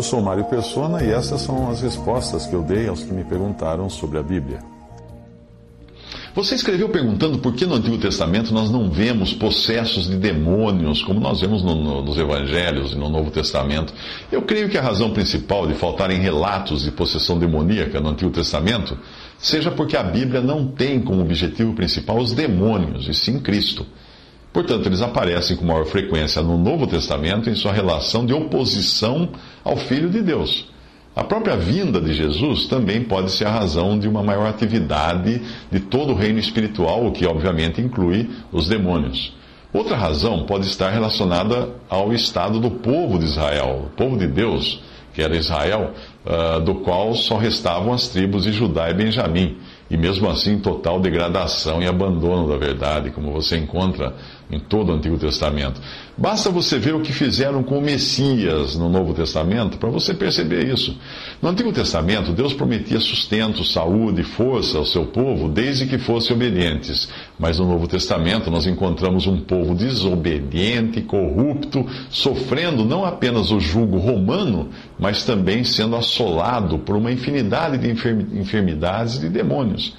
Eu sou Mário Persona e essas são as respostas que eu dei aos que me perguntaram sobre a Bíblia. Você escreveu perguntando por que no Antigo Testamento nós não vemos possessos de demônios, como nós vemos no, no, nos Evangelhos e no Novo Testamento. Eu creio que a razão principal de faltarem relatos de possessão demoníaca no Antigo Testamento seja porque a Bíblia não tem como objetivo principal os demônios, e sim Cristo. Portanto, eles aparecem com maior frequência no Novo Testamento em sua relação de oposição ao Filho de Deus. A própria vinda de Jesus também pode ser a razão de uma maior atividade de todo o reino espiritual, o que obviamente inclui os demônios. Outra razão pode estar relacionada ao estado do povo de Israel, o povo de Deus, que era Israel, uh, do qual só restavam as tribos de Judá e Benjamim, e mesmo assim total degradação e abandono da verdade, como você encontra em todo o Antigo Testamento. Basta você ver o que fizeram com o Messias no Novo Testamento para você perceber isso. No Antigo Testamento, Deus prometia sustento, saúde e força ao seu povo desde que fossem obedientes. Mas no Novo Testamento, nós encontramos um povo desobediente, corrupto, sofrendo não apenas o jugo romano, mas também sendo assolado por uma infinidade de enfermidades e de demônios.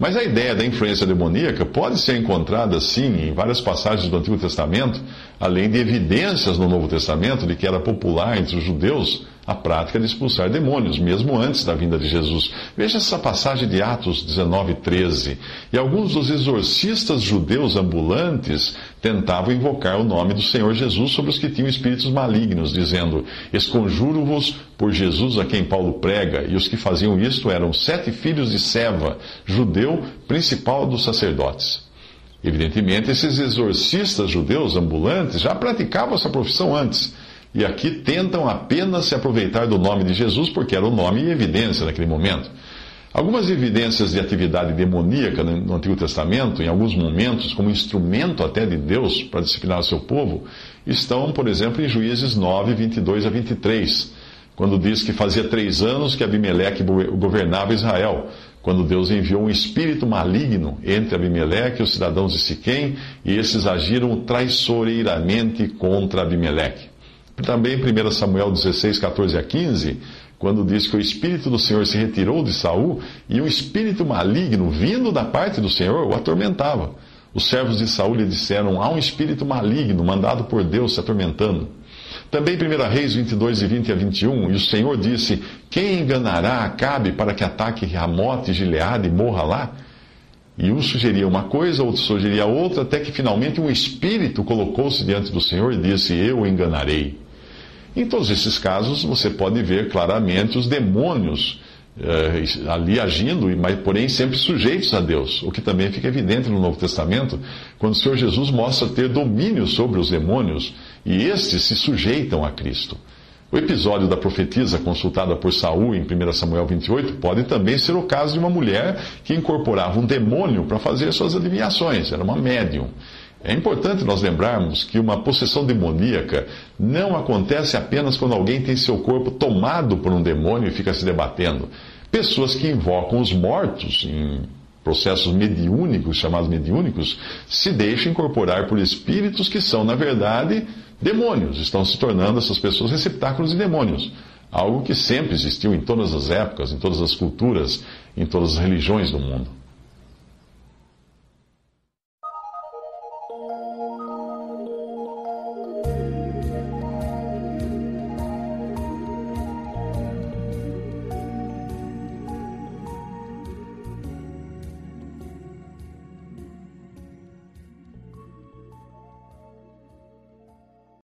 Mas a ideia da influência demoníaca pode ser encontrada, sim, em várias passagens do Antigo Testamento, além de evidências no Novo Testamento de que era popular entre os judeus a prática de expulsar demônios, mesmo antes da vinda de Jesus. Veja essa passagem de Atos 19, 13. E alguns dos exorcistas judeus ambulantes tentavam invocar o nome do Senhor Jesus sobre os que tinham espíritos malignos, dizendo: Esconjuro-vos por Jesus a quem Paulo prega. E os que faziam isto eram sete filhos de Seva, judeu, principal dos sacerdotes. Evidentemente, esses exorcistas judeus ambulantes já praticavam essa profissão antes e aqui tentam apenas se aproveitar do nome de Jesus, porque era o nome em evidência naquele momento. Algumas evidências de atividade demoníaca no Antigo Testamento, em alguns momentos, como instrumento até de Deus para disciplinar o seu povo, estão, por exemplo, em Juízes 9, 22 a 23, quando diz que fazia três anos que Abimeleque governava Israel, quando Deus enviou um espírito maligno entre Abimeleque e os cidadãos de Siquém, e esses agiram traiçoeiramente contra Abimeleque. Também 1 Samuel 16, 14 a 15, quando diz que o Espírito do Senhor se retirou de Saul e um espírito maligno vindo da parte do Senhor o atormentava. Os servos de Saul lhe disseram: Há um espírito maligno mandado por Deus se atormentando. Também 1 Reis 22 e 20 a 21, e o Senhor disse: Quem enganará Acabe para que ataque Ramote Gileade e morra lá? E um sugeria uma coisa, outro sugeria outra, até que finalmente um espírito colocou-se diante do Senhor e disse: Eu enganarei. Em todos esses casos, você pode ver claramente os demônios eh, ali agindo, mas porém sempre sujeitos a Deus, o que também fica evidente no Novo Testamento, quando o Senhor Jesus mostra ter domínio sobre os demônios e estes se sujeitam a Cristo. O episódio da profetisa consultada por Saul em 1 Samuel 28 pode também ser o caso de uma mulher que incorporava um demônio para fazer suas adivinhações, era uma médium. É importante nós lembrarmos que uma possessão demoníaca não acontece apenas quando alguém tem seu corpo tomado por um demônio e fica se debatendo. Pessoas que invocam os mortos em processos mediúnicos, chamados mediúnicos, se deixam incorporar por espíritos que são, na verdade, demônios. Estão se tornando essas pessoas receptáculos de demônios. Algo que sempre existiu em todas as épocas, em todas as culturas, em todas as religiões do mundo.